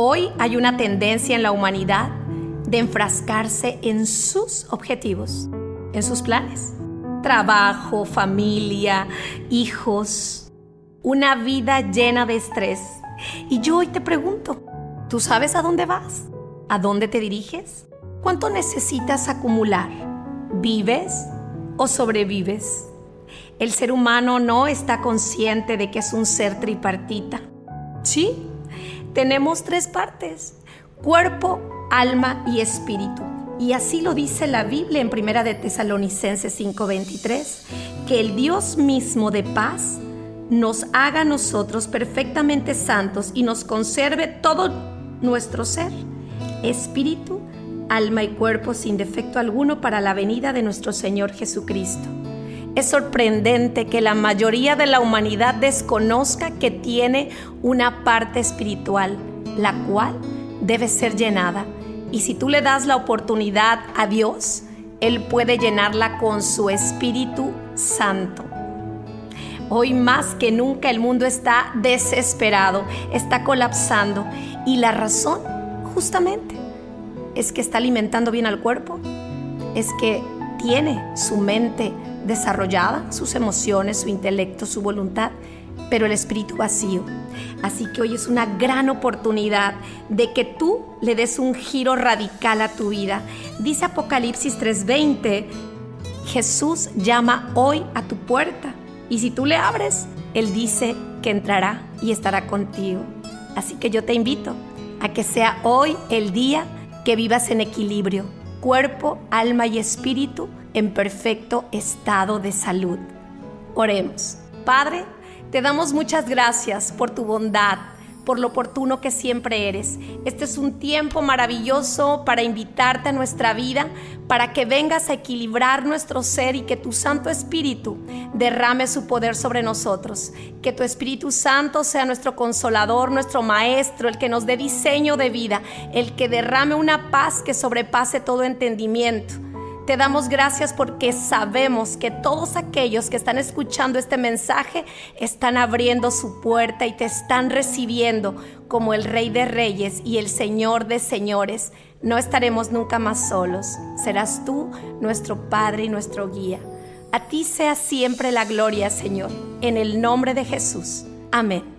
Hoy hay una tendencia en la humanidad de enfrascarse en sus objetivos, en sus planes. Trabajo, familia, hijos, una vida llena de estrés. Y yo hoy te pregunto, ¿tú sabes a dónde vas? ¿A dónde te diriges? ¿Cuánto necesitas acumular? ¿Vives o sobrevives? El ser humano no está consciente de que es un ser tripartita. Sí, tenemos tres partes, cuerpo, alma y espíritu. Y así lo dice la Biblia en Primera de Tesalonicenses 5:23, que el Dios mismo de paz nos haga a nosotros perfectamente santos y nos conserve todo nuestro ser, espíritu, alma y cuerpo sin defecto alguno para la venida de nuestro Señor Jesucristo. Es sorprendente que la mayoría de la humanidad desconozca que tiene una parte espiritual, la cual debe ser llenada. Y si tú le das la oportunidad a Dios, Él puede llenarla con su Espíritu Santo. Hoy más que nunca el mundo está desesperado, está colapsando. Y la razón, justamente, es que está alimentando bien al cuerpo, es que tiene su mente desarrollada, sus emociones, su intelecto, su voluntad, pero el espíritu vacío. Así que hoy es una gran oportunidad de que tú le des un giro radical a tu vida. Dice Apocalipsis 3:20, Jesús llama hoy a tu puerta y si tú le abres, Él dice que entrará y estará contigo. Así que yo te invito a que sea hoy el día que vivas en equilibrio, cuerpo, alma y espíritu en perfecto estado de salud. Oremos. Padre, te damos muchas gracias por tu bondad, por lo oportuno que siempre eres. Este es un tiempo maravilloso para invitarte a nuestra vida, para que vengas a equilibrar nuestro ser y que tu Santo Espíritu derrame su poder sobre nosotros. Que tu Espíritu Santo sea nuestro consolador, nuestro maestro, el que nos dé diseño de vida, el que derrame una paz que sobrepase todo entendimiento te damos gracias porque sabemos que todos aquellos que están escuchando este mensaje están abriendo su puerta y te están recibiendo como el Rey de Reyes y el Señor de Señores. No estaremos nunca más solos. Serás tú nuestro Padre y nuestro guía. A ti sea siempre la gloria, Señor. En el nombre de Jesús. Amén.